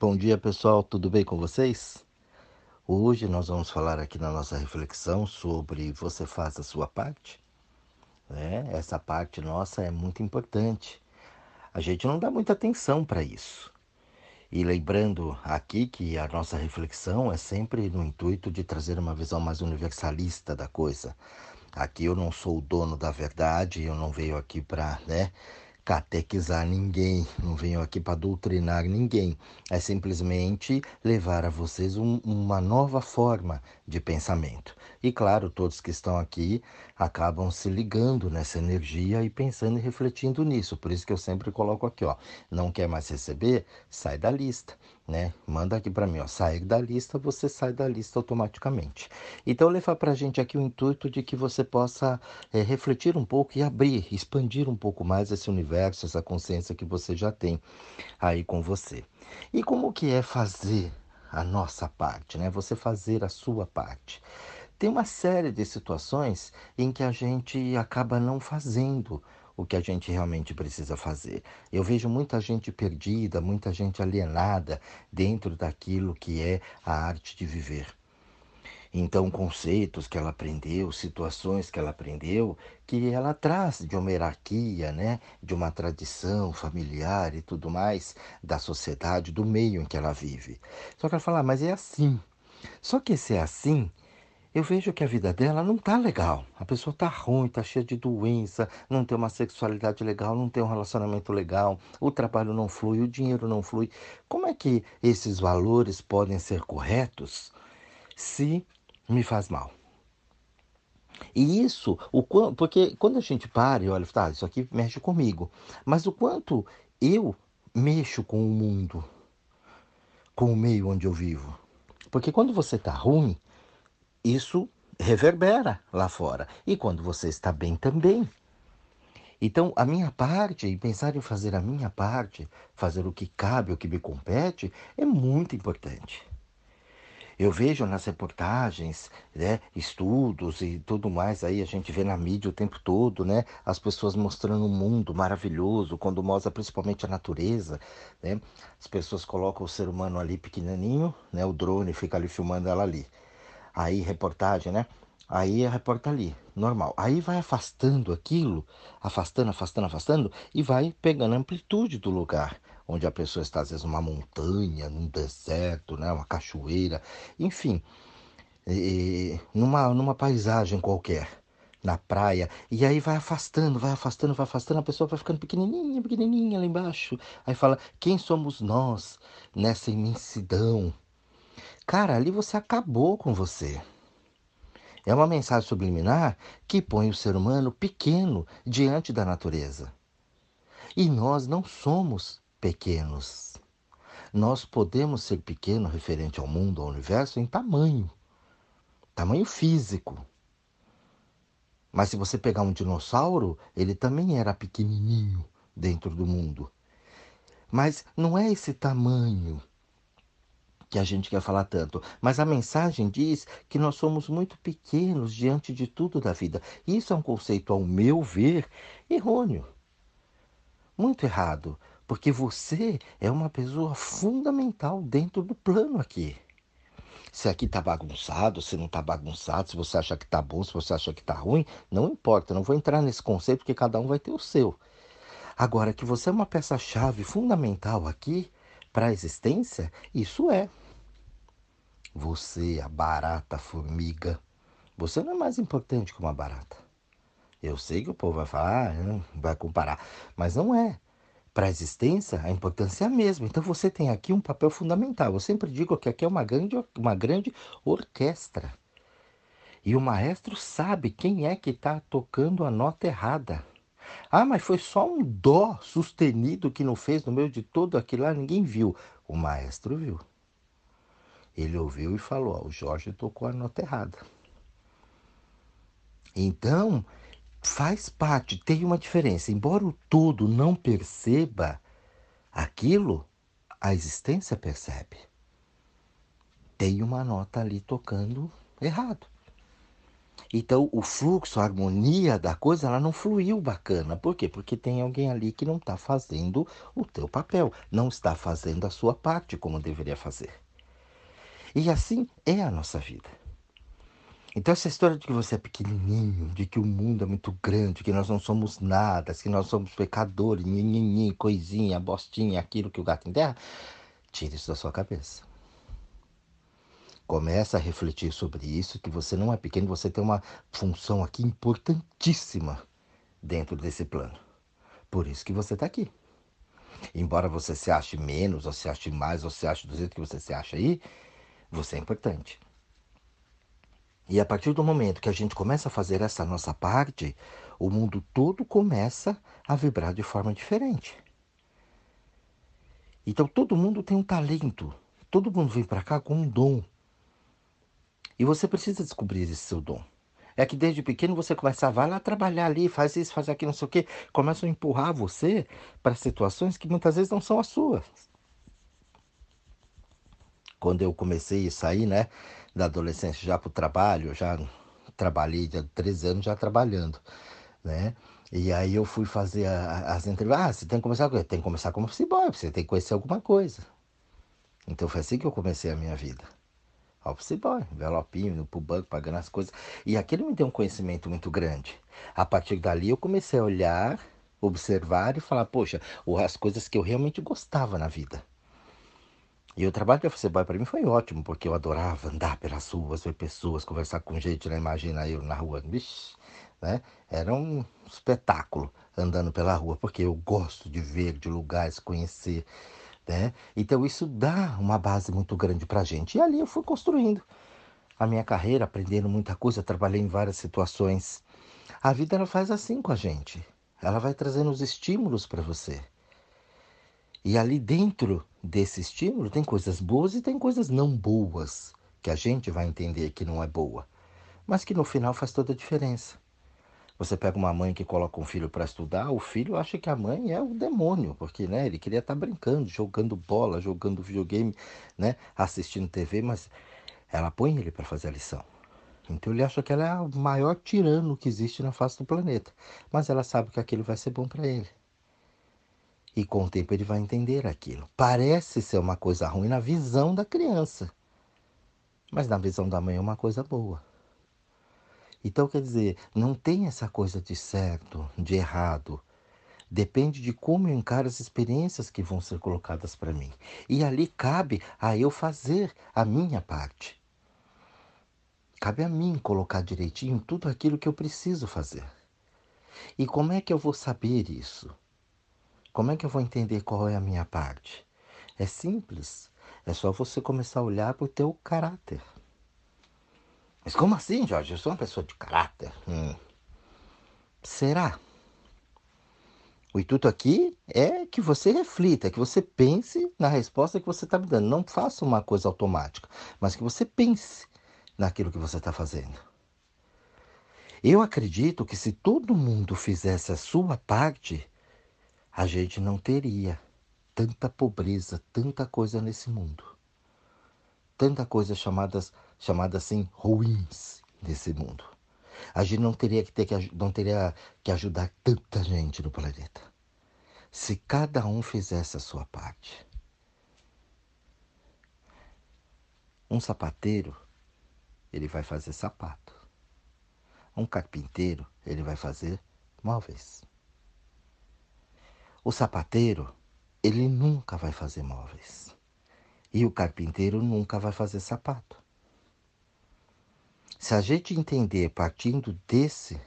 Bom dia pessoal, tudo bem com vocês? Hoje nós vamos falar aqui na nossa reflexão sobre você faz a sua parte. Né? Essa parte nossa é muito importante. A gente não dá muita atenção para isso. E lembrando aqui que a nossa reflexão é sempre no intuito de trazer uma visão mais universalista da coisa. Aqui eu não sou o dono da verdade, eu não venho aqui para né, catequizar ninguém, não venho aqui para doutrinar ninguém. É simplesmente levar a vocês um, uma nova forma de pensamento. E claro, todos que estão aqui acabam se ligando nessa energia e pensando e refletindo nisso. Por isso que eu sempre coloco aqui, ó, não quer mais receber, sai da lista, né? Manda aqui para mim, ó, sair da lista, você sai da lista automaticamente. Então levar para a gente aqui o intuito de que você possa é, refletir um pouco e abrir, expandir um pouco mais esse universo, essa consciência que você já tem aí com você. E como que é fazer a nossa parte, né? Você fazer a sua parte tem uma série de situações em que a gente acaba não fazendo o que a gente realmente precisa fazer. Eu vejo muita gente perdida, muita gente alienada dentro daquilo que é a arte de viver. Então, conceitos que ela aprendeu, situações que ela aprendeu, que ela traz de uma hierarquia, né, de uma tradição familiar e tudo mais, da sociedade, do meio em que ela vive. Só que ela fala, ah, mas é assim. Só que esse é assim eu vejo que a vida dela não tá legal. A pessoa tá ruim, tá cheia de doença, não tem uma sexualidade legal, não tem um relacionamento legal, o trabalho não flui, o dinheiro não flui. Como é que esses valores podem ser corretos se me faz mal? E isso, o porque quando a gente para e olha, tá, isso aqui mexe comigo, mas o quanto eu mexo com o mundo, com o meio onde eu vivo. Porque quando você tá ruim, isso reverbera lá fora. E quando você está bem também. Então, a minha parte, e pensar em fazer a minha parte, fazer o que cabe, o que me compete, é muito importante. Eu vejo nas reportagens, né, estudos e tudo mais, aí a gente vê na mídia o tempo todo, né, as pessoas mostrando um mundo maravilhoso, quando mostra principalmente a natureza, né, as pessoas colocam o ser humano ali pequenininho, né, o drone fica ali filmando ela ali. Aí, reportagem, né? Aí a reporta ali, normal. Aí vai afastando aquilo, afastando, afastando, afastando, e vai pegando a amplitude do lugar. Onde a pessoa está, às vezes, numa montanha, num deserto, né? uma cachoeira, enfim, e, numa, numa paisagem qualquer, na praia. E aí vai afastando, vai afastando, vai afastando, a pessoa vai ficando pequenininha, pequenininha lá embaixo. Aí fala: quem somos nós nessa imensidão? Cara, ali você acabou com você. É uma mensagem subliminar que põe o ser humano pequeno diante da natureza. E nós não somos pequenos. Nós podemos ser pequenos referente ao mundo, ao universo, em tamanho, tamanho físico. Mas se você pegar um dinossauro, ele também era pequenininho dentro do mundo. Mas não é esse tamanho que a gente quer falar tanto, mas a mensagem diz que nós somos muito pequenos diante de tudo da vida. Isso é um conceito, ao meu ver, errôneo. Muito errado, porque você é uma pessoa fundamental dentro do plano aqui. Se aqui está bagunçado, se não está bagunçado, se você acha que está bom, se você acha que está ruim, não importa, não vou entrar nesse conceito porque cada um vai ter o seu. Agora que você é uma peça-chave fundamental aqui para a existência, isso é. Você, a barata, a formiga, você não é mais importante que uma barata. Eu sei que o povo vai falar, ah, vai comparar, mas não é. Para a existência, a importância é a mesma. Então você tem aqui um papel fundamental. Eu sempre digo que aqui é uma grande, uma grande orquestra. E o maestro sabe quem é que está tocando a nota errada. Ah, mas foi só um dó sustenido que não fez no meio de todo aquilo lá, ninguém viu. O maestro viu. Ele ouviu e falou: o Jorge tocou a nota errada. Então, faz parte, tem uma diferença. Embora o todo não perceba aquilo, a existência percebe. Tem uma nota ali tocando errado. Então, o fluxo, a harmonia da coisa, ela não fluiu bacana. Por quê? Porque tem alguém ali que não está fazendo o teu papel, não está fazendo a sua parte como deveria fazer. E assim é a nossa vida. Então, essa história de que você é pequenininho, de que o mundo é muito grande, que nós não somos nada, que nós somos pecadores, nhinhinhin, coisinha, bostinha, aquilo que o gato enterra, tire isso da sua cabeça. Começa a refletir sobre isso, que você não é pequeno, você tem uma função aqui importantíssima dentro desse plano. Por isso que você está aqui. Embora você se ache menos, ou se ache mais, ou se ache do jeito que você se acha aí, você é importante. E a partir do momento que a gente começa a fazer essa nossa parte, o mundo todo começa a vibrar de forma diferente. Então todo mundo tem um talento, todo mundo vem para cá com um dom. E você precisa descobrir esse seu dom. É que desde pequeno você começa a vai lá trabalhar ali, faz isso, faz aquilo, não sei o quê. Começam a empurrar você para situações que muitas vezes não são as suas. Quando eu comecei a sair, né, da adolescência já para o trabalho, já trabalhei há 13 anos já trabalhando, né? E aí eu fui fazer a, as entrevistas. Ah, você tem que começar com Tem que começar como boy, você tem que conhecer alguma coisa. Então foi assim que eu comecei a minha vida office boy, envelopinho, indo pro banco, pagando as coisas. E aquilo me deu um conhecimento muito grande. A partir dali eu comecei a olhar, observar e falar, poxa, as coisas que eu realmente gostava na vida. E o trabalho de office para mim foi ótimo, porque eu adorava andar pelas ruas, ver pessoas, conversar com gente, né? Imagina eu na rua, bicho, né? Era um espetáculo andando pela rua, porque eu gosto de ver, de lugares, conhecer. Né? Então isso dá uma base muito grande para a gente. E ali eu fui construindo a minha carreira, aprendendo muita coisa, trabalhei em várias situações. A vida ela faz assim com a gente. Ela vai trazendo os estímulos para você. E ali dentro desse estímulo tem coisas boas e tem coisas não boas, que a gente vai entender que não é boa, mas que no final faz toda a diferença. Você pega uma mãe que coloca um filho para estudar, o filho acha que a mãe é o demônio, porque né, ele queria estar tá brincando, jogando bola, jogando videogame, né, assistindo TV, mas ela põe ele para fazer a lição. Então ele acha que ela é o maior tirano que existe na face do planeta, mas ela sabe que aquilo vai ser bom para ele. E com o tempo ele vai entender aquilo. Parece ser uma coisa ruim na visão da criança, mas na visão da mãe é uma coisa boa. Então, quer dizer, não tem essa coisa de certo, de errado. Depende de como eu encaro as experiências que vão ser colocadas para mim. E ali cabe a eu fazer a minha parte. Cabe a mim colocar direitinho tudo aquilo que eu preciso fazer. E como é que eu vou saber isso? Como é que eu vou entender qual é a minha parte? É simples. É só você começar a olhar para o teu caráter. Mas como assim, Jorge? Eu sou uma pessoa de caráter. Hum. Será? O intuito aqui é que você reflita, que você pense na resposta que você está me dando. Não faça uma coisa automática, mas que você pense naquilo que você está fazendo. Eu acredito que se todo mundo fizesse a sua parte, a gente não teria tanta pobreza, tanta coisa nesse mundo. Tanta coisa chamadas chamadas assim ruins desse mundo. A gente não teria que ter que não teria que ajudar tanta gente no planeta. Se cada um fizesse a sua parte. Um sapateiro, ele vai fazer sapato. Um carpinteiro, ele vai fazer móveis. O sapateiro, ele nunca vai fazer móveis. E o carpinteiro nunca vai fazer sapato. Se a gente entender partindo desse,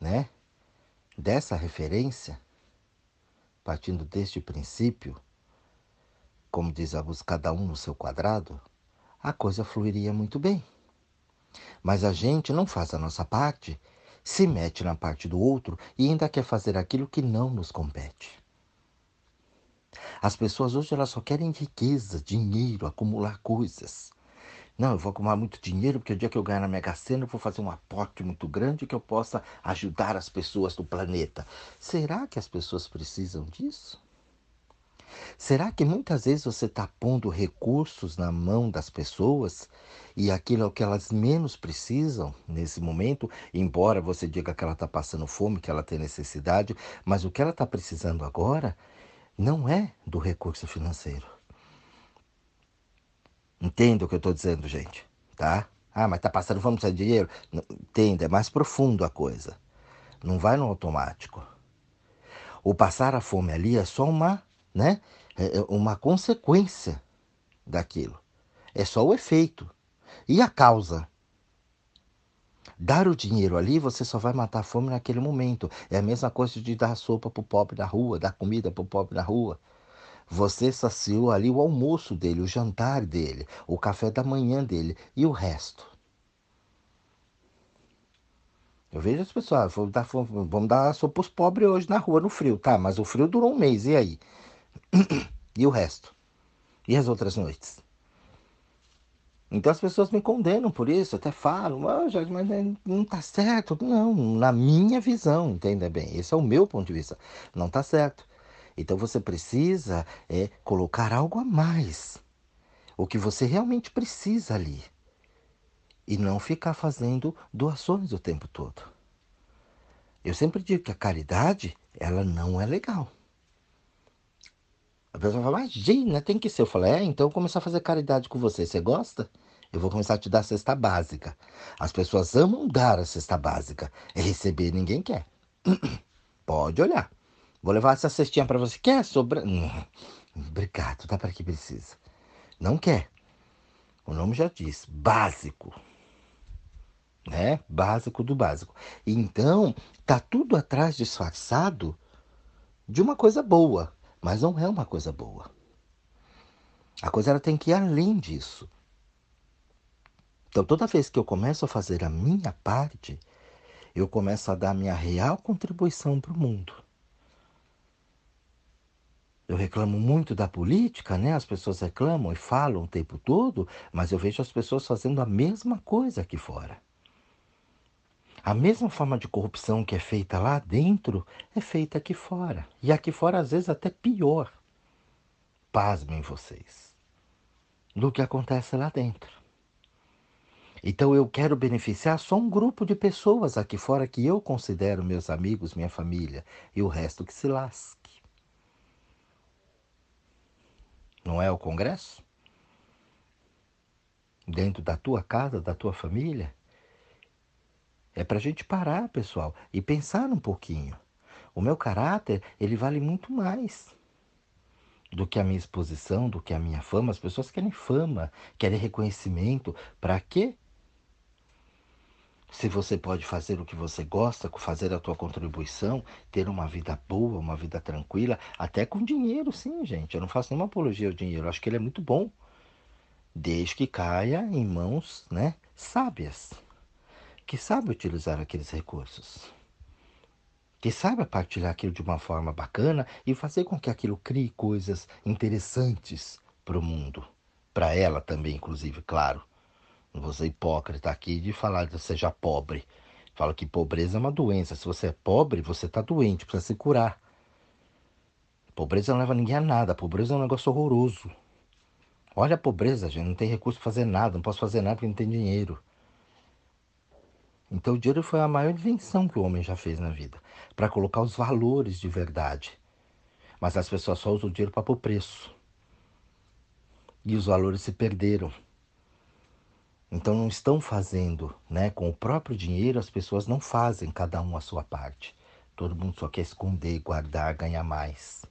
né, dessa referência, partindo deste princípio, como diz a música, cada um no seu quadrado, a coisa fluiria muito bem. Mas a gente não faz a nossa parte, se mete na parte do outro e ainda quer fazer aquilo que não nos compete. As pessoas hoje elas só querem riqueza, dinheiro, acumular coisas. Não, eu vou acumular muito dinheiro porque o dia que eu ganhar na Mega Sena eu vou fazer um aporte muito grande que eu possa ajudar as pessoas do planeta. Será que as pessoas precisam disso? Será que muitas vezes você está pondo recursos na mão das pessoas e aquilo é o que elas menos precisam nesse momento? Embora você diga que ela está passando fome, que ela tem necessidade, mas o que ela está precisando agora não é do recurso financeiro. Entenda o que eu estou dizendo, gente, tá? Ah, mas está passando fome, precisa de dinheiro? Entenda, é mais profundo a coisa. Não vai no automático. O passar a fome ali é só uma, né? É, é uma consequência daquilo. É só o efeito. E a causa? Dar o dinheiro ali, você só vai matar a fome naquele momento. É a mesma coisa de dar sopa para o pobre na rua, dar comida para o pobre na rua. Você saciou ali o almoço dele, o jantar dele, o café da manhã dele e o resto. Eu vejo as pessoas, vamos dar, vamos dar sopa os pobres hoje na rua, no frio, tá? Mas o frio durou um mês, e aí? e o resto? E as outras noites? Então as pessoas me condenam por isso, até falam, oh, Jorge, mas não tá certo. Não, na minha visão, entenda bem, esse é o meu ponto de vista. Não tá certo. Então você precisa é colocar algo a mais. O que você realmente precisa ali. E não ficar fazendo doações o tempo todo. Eu sempre digo que a caridade, ela não é legal. A pessoa fala, imagina, tem que ser. Eu falo, é, então eu vou começar a fazer caridade com você. Você gosta? Eu vou começar a te dar a cesta básica. As pessoas amam dar a cesta básica. É receber, ninguém quer. Pode olhar. Vou levar essa cestinha para você. Quer sobra? Obrigado, dá para que precisa. Não quer. O nome já diz, básico. Né? Básico do básico. Então, tá tudo atrás disfarçado de uma coisa boa mas não é uma coisa boa. A coisa ela tem que ir além disso. Então, toda vez que eu começo a fazer a minha parte, eu começo a dar minha real contribuição para o mundo. Eu reclamo muito da política, né? As pessoas reclamam e falam o tempo todo, mas eu vejo as pessoas fazendo a mesma coisa aqui fora. A mesma forma de corrupção que é feita lá dentro é feita aqui fora. E aqui fora, às vezes, até pior. Pasmem vocês. Do que acontece lá dentro. Então eu quero beneficiar só um grupo de pessoas aqui fora que eu considero meus amigos, minha família, e o resto que se lasque. Não é o Congresso? Dentro da tua casa, da tua família? É para a gente parar, pessoal, e pensar um pouquinho. O meu caráter, ele vale muito mais do que a minha exposição, do que a minha fama. As pessoas querem fama, querem reconhecimento. Para quê? Se você pode fazer o que você gosta, fazer a tua contribuição, ter uma vida boa, uma vida tranquila, até com dinheiro, sim, gente. Eu não faço nenhuma apologia ao dinheiro. Eu acho que ele é muito bom, desde que caia em mãos, né, sábias que sabe utilizar aqueles recursos, que saiba partilhar aquilo de uma forma bacana e fazer com que aquilo crie coisas interessantes para o mundo, para ela também, inclusive, claro. Não vou ser hipócrita aqui de falar que seja pobre. Falo que pobreza é uma doença. Se você é pobre, você está doente, precisa se curar. Pobreza não leva ninguém a nada. Pobreza é um negócio horroroso. Olha a pobreza, gente. Não tem recurso para fazer nada. Não posso fazer nada porque não tem dinheiro. Então o dinheiro foi a maior invenção que o homem já fez na vida, para colocar os valores de verdade. Mas as pessoas só usam o dinheiro para pôr preço. E os valores se perderam. Então não estão fazendo, né? Com o próprio dinheiro as pessoas não fazem cada um a sua parte. Todo mundo só quer esconder, guardar, ganhar mais.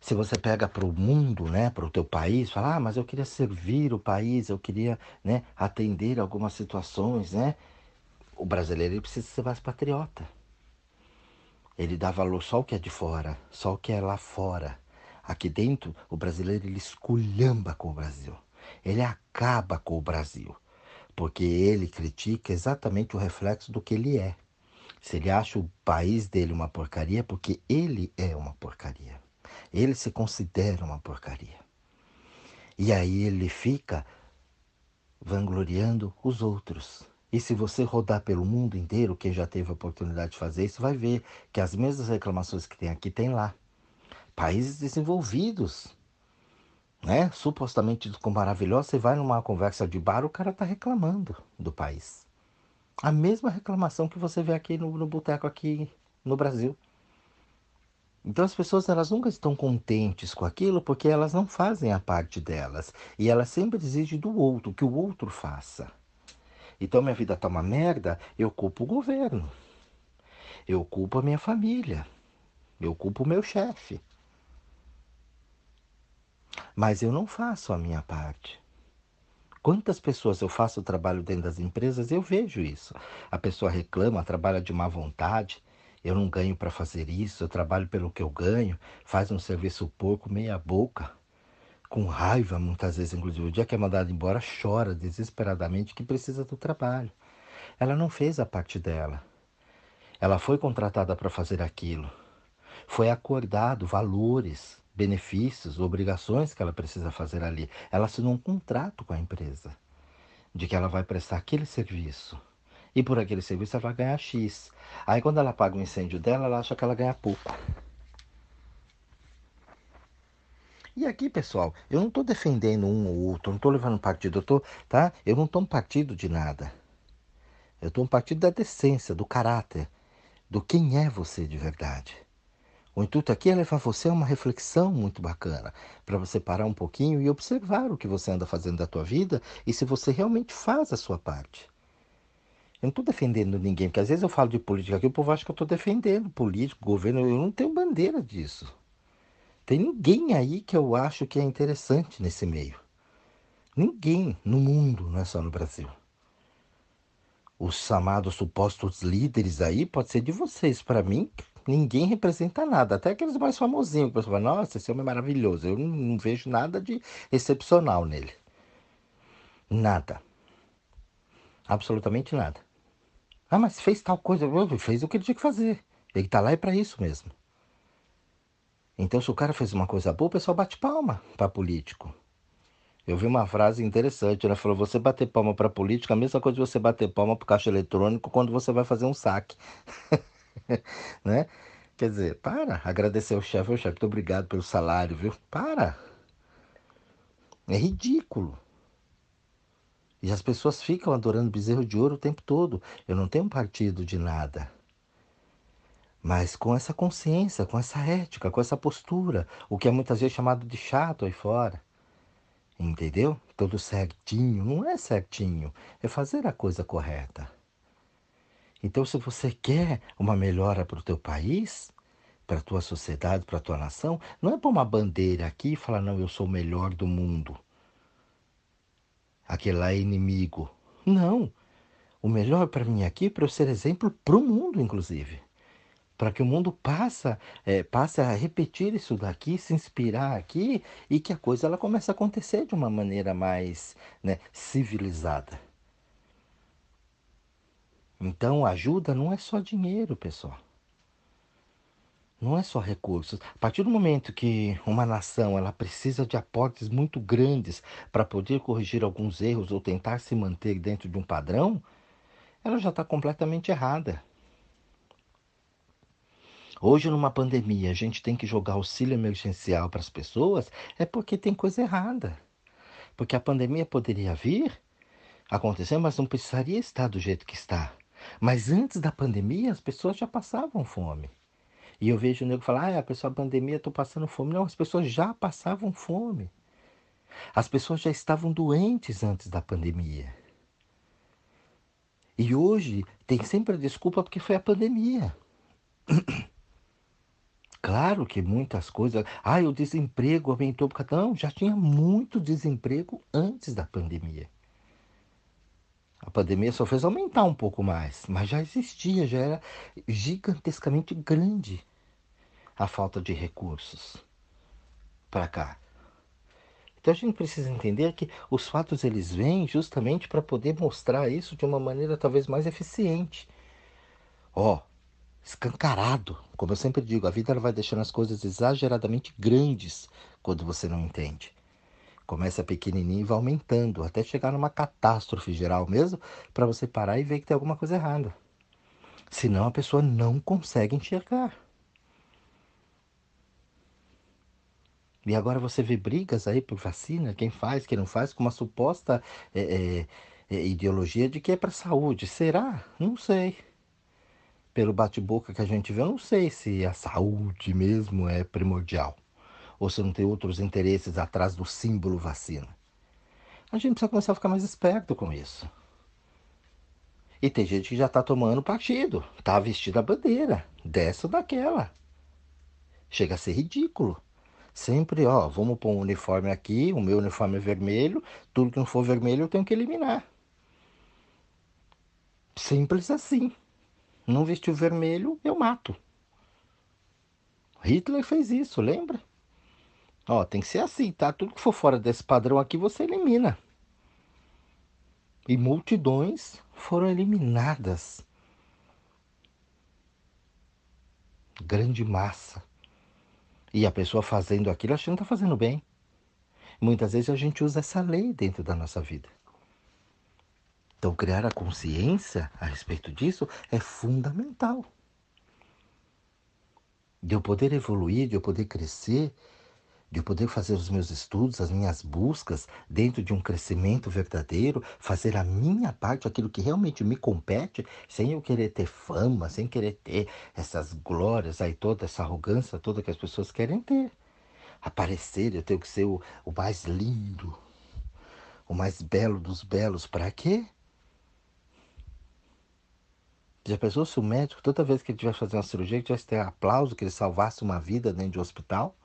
Se você pega para o mundo, né, para o teu país, fala, ah, mas eu queria servir o país, eu queria né, atender algumas situações, né? O brasileiro ele precisa ser mais patriota. Ele dá valor só o que é de fora, só o que é lá fora. Aqui dentro, o brasileiro ele esculhamba com o Brasil. Ele acaba com o Brasil, porque ele critica exatamente o reflexo do que ele é. Se ele acha o país dele uma porcaria, é porque ele é uma porcaria. Ele se considera uma porcaria. E aí ele fica vangloriando os outros. E se você rodar pelo mundo inteiro, quem já teve a oportunidade de fazer isso, vai ver que as mesmas reclamações que tem aqui tem lá. países desenvolvidos, né? Supostamente com maravilhoso, você vai numa conversa de bar, o cara tá reclamando do país. A mesma reclamação que você vê aqui no, no boteco aqui no Brasil. Então as pessoas elas nunca estão contentes com aquilo porque elas não fazem a parte delas e elas sempre exigem do outro que o outro faça. Então minha vida tá uma merda, eu culpo o governo. Eu culpo a minha família. Eu culpo o meu chefe. Mas eu não faço a minha parte. Quantas pessoas eu faço o trabalho dentro das empresas, eu vejo isso. A pessoa reclama, trabalha de má vontade. Eu não ganho para fazer isso, eu trabalho pelo que eu ganho, faz um serviço pouco, meia boca, com raiva muitas vezes, inclusive. O dia que é mandado embora, chora desesperadamente que precisa do trabalho. Ela não fez a parte dela. Ela foi contratada para fazer aquilo. Foi acordado valores, benefícios, obrigações que ela precisa fazer ali. Ela assinou um contrato com a empresa de que ela vai prestar aquele serviço. E por aquele serviço ela vai ganhar X. Aí quando ela paga o incêndio dela, ela acha que ela ganha pouco. E aqui, pessoal, eu não estou defendendo um ou outro, não estou levando partido, eu tô, tá? Eu não estou um partido de nada. Eu estou um partido da decência, do caráter, do quem é você de verdade. O intuito aqui é levar você a uma reflexão muito bacana, para você parar um pouquinho e observar o que você anda fazendo da tua vida e se você realmente faz a sua parte. Eu não estou defendendo ninguém, porque às vezes eu falo de política aqui, o povo acha que eu estou defendendo político, governo, eu não tenho bandeira disso. Tem ninguém aí que eu acho que é interessante nesse meio. Ninguém no mundo, não é só no Brasil. Os chamados supostos líderes aí pode ser de vocês. Para mim, ninguém representa nada. Até aqueles mais famosinhos. O pessoal fala, nossa, esse homem é maravilhoso. Eu não, não vejo nada de excepcional nele. Nada. Absolutamente nada. Ah, mas fez tal coisa. Fez o que ele tinha que fazer. Ele tá lá é para isso mesmo. Então, se o cara fez uma coisa boa, o pessoal bate palma para político. Eu vi uma frase interessante, ela falou: você bater palma para político, é a mesma coisa de você bater palma para caixa eletrônico quando você vai fazer um saque. né? Quer dizer, para, agradecer ao chefe, o chefe, muito obrigado pelo salário, viu? Para. É ridículo. E as pessoas ficam adorando bezerro de ouro o tempo todo. Eu não tenho partido de nada. Mas com essa consciência, com essa ética, com essa postura, o que é muitas vezes chamado de chato aí fora. Entendeu? Tudo certinho. Não é certinho. É fazer a coisa correta. Então, se você quer uma melhora para o teu país, para a tua sociedade, para a tua nação, não é pôr uma bandeira aqui e falar, não, eu sou o melhor do mundo aquele lá é inimigo. Não. O melhor para mim aqui é para eu ser exemplo para o mundo, inclusive. Para que o mundo passa, é, passe a repetir isso daqui, se inspirar aqui e que a coisa ela comece a acontecer de uma maneira mais né, civilizada. Então, ajuda não é só dinheiro, pessoal não é só recursos. A partir do momento que uma nação ela precisa de aportes muito grandes para poder corrigir alguns erros ou tentar se manter dentro de um padrão, ela já está completamente errada. Hoje, numa pandemia, a gente tem que jogar auxílio emergencial para as pessoas, é porque tem coisa errada. Porque a pandemia poderia vir, acontecer, mas não precisaria estar do jeito que está. Mas antes da pandemia, as pessoas já passavam fome. E eu vejo o nego falar, ah, a pessoa pandemia, estou passando fome. Não, as pessoas já passavam fome. As pessoas já estavam doentes antes da pandemia. E hoje tem sempre a desculpa porque foi a pandemia. Claro que muitas coisas. Ah, o desemprego aumentou. Não, já tinha muito desemprego antes da pandemia. A pandemia só fez aumentar um pouco mais, mas já existia, já era gigantescamente grande a falta de recursos para cá. Então a gente precisa entender que os fatos eles vêm justamente para poder mostrar isso de uma maneira talvez mais eficiente. Ó, oh, escancarado, como eu sempre digo, a vida ela vai deixando as coisas exageradamente grandes quando você não entende. Começa pequenininho e vai aumentando até chegar numa catástrofe geral mesmo, para você parar e ver que tem alguma coisa errada. Senão a pessoa não consegue enxergar. E agora você vê brigas aí por vacina, quem faz, quem não faz, com uma suposta é, é, ideologia de que é para saúde. Será? Não sei. Pelo bate-boca que a gente vê, eu não sei se a saúde mesmo é primordial. Ou se não tem outros interesses atrás do símbolo vacina. A gente precisa começar a ficar mais esperto com isso. E tem gente que já está tomando partido, está vestindo a bandeira, dessa ou daquela. Chega a ser ridículo. Sempre, ó, vamos pôr um uniforme aqui, o meu uniforme é vermelho, tudo que não for vermelho eu tenho que eliminar. Simples assim. Não vestiu vermelho, eu mato. Hitler fez isso, lembra? Ó, tem que ser assim, tá? Tudo que for fora desse padrão aqui você elimina. E multidões foram eliminadas. Grande massa. E a pessoa fazendo aquilo achando que está fazendo bem. Muitas vezes a gente usa essa lei dentro da nossa vida. Então, criar a consciência a respeito disso é fundamental. De eu poder evoluir, de eu poder crescer, de eu poder fazer os meus estudos, as minhas buscas dentro de um crescimento verdadeiro, fazer a minha parte, aquilo que realmente me compete, sem eu querer ter fama, sem querer ter essas glórias aí, toda essa arrogância toda que as pessoas querem ter. Aparecer, eu tenho que ser o, o mais lindo, o mais belo dos belos, para quê? Já pensou se o médico, toda vez que ele tivesse fazer uma cirurgia, ele tivesse ter aplauso, que ele salvasse uma vida dentro de um hospital?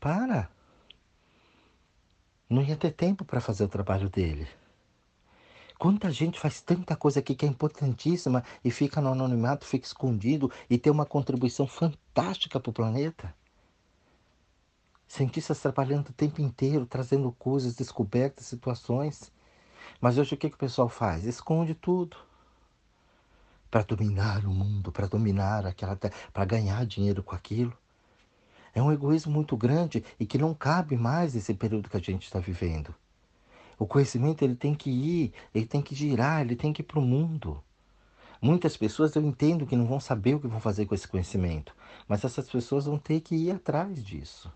Para! Não ia ter tempo para fazer o trabalho dele. Quanta gente faz tanta coisa aqui que é importantíssima e fica no anonimato, fica escondido e tem uma contribuição fantástica para o planeta. Cientistas trabalhando o tempo inteiro, trazendo coisas, descobertas, situações. Mas hoje o que, que o pessoal faz? Esconde tudo. Para dominar o mundo, para dominar aquela para ganhar dinheiro com aquilo. É um egoísmo muito grande e que não cabe mais nesse período que a gente está vivendo. O conhecimento ele tem que ir, ele tem que girar, ele tem que ir para o mundo. Muitas pessoas eu entendo que não vão saber o que vão fazer com esse conhecimento, mas essas pessoas vão ter que ir atrás disso.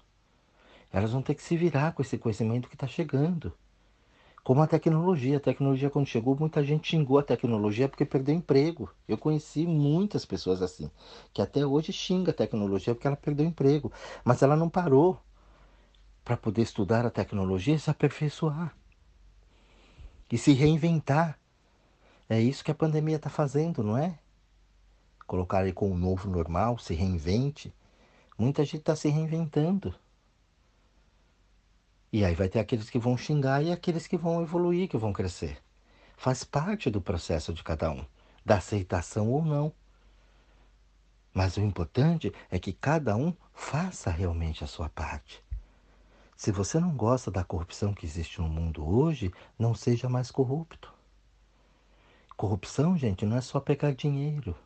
Elas vão ter que se virar com esse conhecimento que está chegando. Como a tecnologia. A tecnologia, quando chegou, muita gente xingou a tecnologia porque perdeu emprego. Eu conheci muitas pessoas assim, que até hoje xinga a tecnologia porque ela perdeu emprego. Mas ela não parou para poder estudar a tecnologia e se aperfeiçoar. E se reinventar. É isso que a pandemia está fazendo, não é? Colocar aí com o novo normal, se reinvente. Muita gente está se reinventando. E aí vai ter aqueles que vão xingar e aqueles que vão evoluir, que vão crescer. Faz parte do processo de cada um, da aceitação ou não. Mas o importante é que cada um faça realmente a sua parte. Se você não gosta da corrupção que existe no mundo hoje, não seja mais corrupto. Corrupção, gente, não é só pegar dinheiro.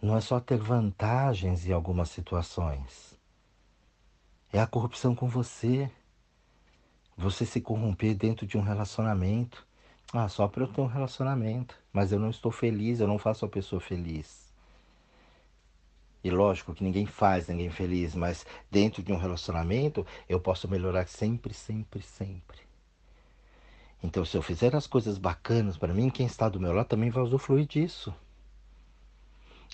Não é só ter vantagens em algumas situações. É a corrupção com você você se corromper dentro de um relacionamento. Ah, só para eu ter um relacionamento, mas eu não estou feliz, eu não faço a pessoa feliz. E lógico que ninguém faz ninguém feliz, mas dentro de um relacionamento eu posso melhorar sempre, sempre, sempre. Então, se eu fizer as coisas bacanas para mim, quem está do meu lado também vai usufruir disso.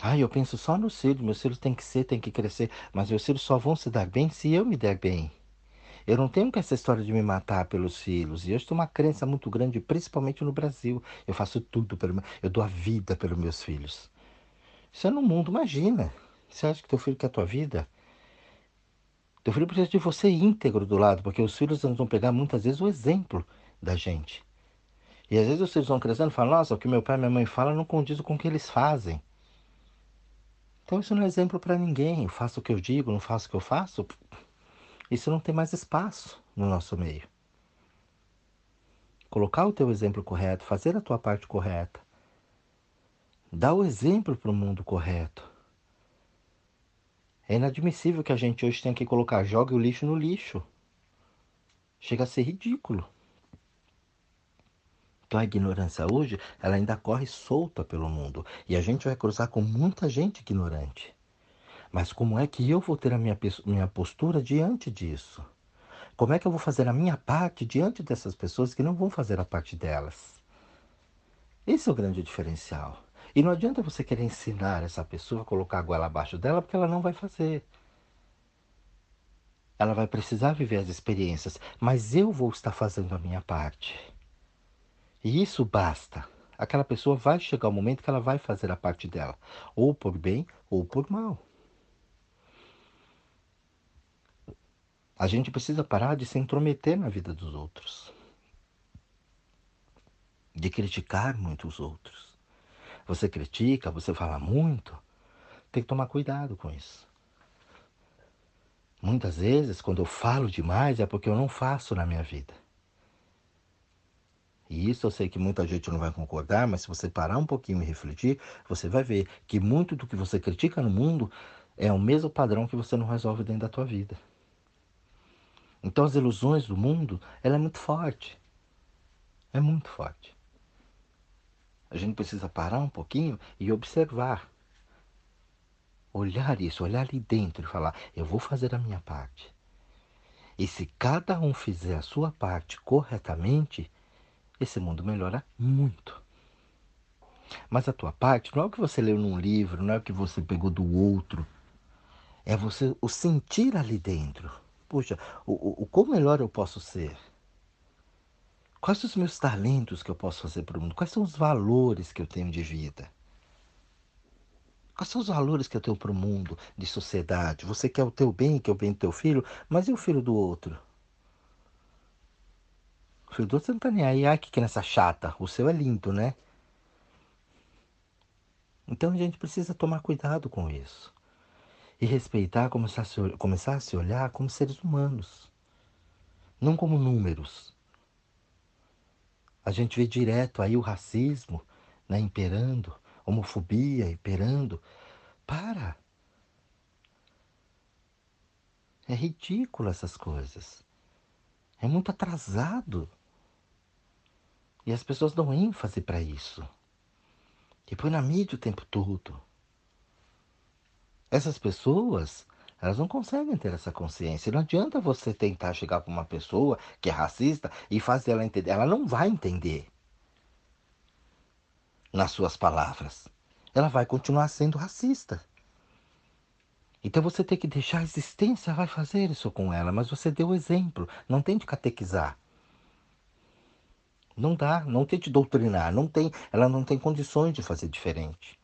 Ah, eu penso só no filhos, meus filhos têm que ser, têm que crescer, mas meus filhos só vão se dar bem se eu me der bem. Eu não tenho com essa história de me matar pelos filhos. E eu tenho uma crença muito grande, principalmente no Brasil. Eu faço tudo pelo eu dou a vida pelos meus filhos. Isso é no mundo, imagina. Você acha que teu filho quer a tua vida? Teu filho precisa de você íntegro do lado, porque os filhos vão pegar muitas vezes o exemplo da gente. E às vezes os filhos vão crescendo e falam, nossa, o que meu pai e minha mãe falam não condiz com o que eles fazem. Então isso não é exemplo para ninguém. Eu faço o que eu digo, não faço o que eu faço. Isso não tem mais espaço no nosso meio. Colocar o teu exemplo correto, fazer a tua parte correta. Dar o exemplo para o mundo correto. É inadmissível que a gente hoje tenha que colocar jogue o lixo no lixo. Chega a ser ridículo. Então a ignorância hoje, ela ainda corre solta pelo mundo. E a gente vai cruzar com muita gente ignorante. Mas como é que eu vou ter a minha, minha postura diante disso? Como é que eu vou fazer a minha parte diante dessas pessoas que não vão fazer a parte delas? Esse é o grande diferencial. E não adianta você querer ensinar essa pessoa a colocar a goela abaixo dela, porque ela não vai fazer. Ela vai precisar viver as experiências, mas eu vou estar fazendo a minha parte. E isso basta. Aquela pessoa vai chegar o momento que ela vai fazer a parte dela, ou por bem ou por mal. A gente precisa parar de se intrometer na vida dos outros, de criticar muito os outros. Você critica, você fala muito, tem que tomar cuidado com isso. Muitas vezes, quando eu falo demais, é porque eu não faço na minha vida. E isso eu sei que muita gente não vai concordar, mas se você parar um pouquinho e refletir, você vai ver que muito do que você critica no mundo é o mesmo padrão que você não resolve dentro da tua vida. Então as ilusões do mundo, ela é muito forte. É muito forte. A gente precisa parar um pouquinho e observar. Olhar isso, olhar ali dentro e falar: eu vou fazer a minha parte. E se cada um fizer a sua parte corretamente, esse mundo melhora muito. Mas a tua parte não é o que você leu num livro, não é o que você pegou do outro. É você o sentir ali dentro puxa, o, o, quão melhor eu posso ser? Quais são os meus talentos que eu posso fazer para o mundo? Quais são os valores que eu tenho de vida? Quais são os valores que eu tenho para o mundo, de sociedade? Você quer o teu bem, quer o bem do teu filho, mas e o filho do outro? O filho do outro você não está nem aí. Ai, que criança chata. O seu é lindo, né? Então a gente precisa tomar cuidado com isso e respeitar, começar a, se, começar a se olhar como seres humanos, não como números. A gente vê direto aí o racismo né, imperando, homofobia imperando. Para! É ridículo essas coisas. É muito atrasado. E as pessoas dão ênfase para isso. E põe na mídia o tempo todo. Essas pessoas, elas não conseguem ter essa consciência. Não adianta você tentar chegar para uma pessoa que é racista e fazer ela entender. Ela não vai entender nas suas palavras. Ela vai continuar sendo racista. Então você tem que deixar a existência, vai fazer isso com ela, mas você deu o exemplo. Não tente catequizar. Não dá, não tente doutrinar, não tem, ela não tem condições de fazer diferente.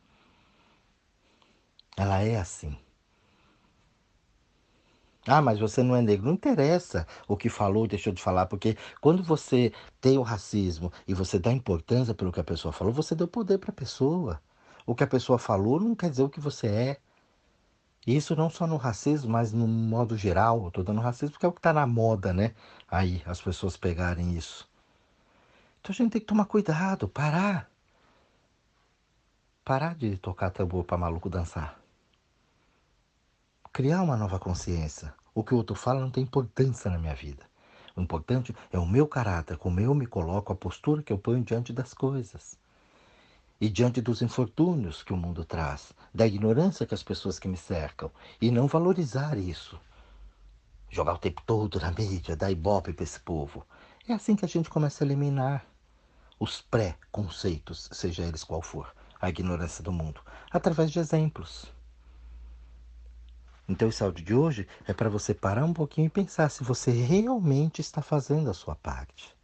Ela é assim. Ah, mas você não é negro. Não interessa o que falou ou deixou de falar, porque quando você tem o racismo e você dá importância pelo que a pessoa falou, você deu poder para a pessoa. O que a pessoa falou não quer dizer o que você é. Isso não só no racismo, mas no modo geral. Tô dando racismo porque é o que está na moda, né? Aí, as pessoas pegarem isso. Então a gente tem que tomar cuidado, parar. Parar de tocar tambor para maluco dançar criar uma nova consciência. O que o outro fala não tem importância na minha vida. O importante é o meu caráter, como eu me coloco, a postura que eu ponho diante das coisas. E diante dos infortúnios que o mundo traz, da ignorância que as pessoas que me cercam, e não valorizar isso. Jogar o tempo todo na mídia, dar ibope para esse povo. É assim que a gente começa a eliminar os pré-conceitos, seja eles qual for, a ignorância do mundo, através de exemplos. Então, esse áudio de hoje é para você parar um pouquinho e pensar se você realmente está fazendo a sua parte.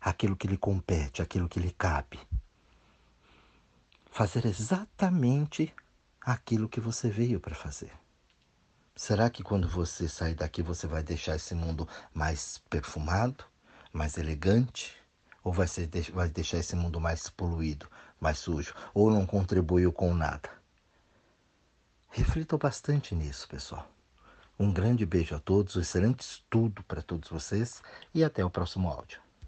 Aquilo que lhe compete, aquilo que lhe cabe. Fazer exatamente aquilo que você veio para fazer. Será que quando você sair daqui você vai deixar esse mundo mais perfumado, mais elegante? Ou vai, ser, vai deixar esse mundo mais poluído, mais sujo? Ou não contribuiu com nada? Reflitam bastante nisso, pessoal. Um grande beijo a todos, um excelente estudo para todos vocês e até o próximo áudio.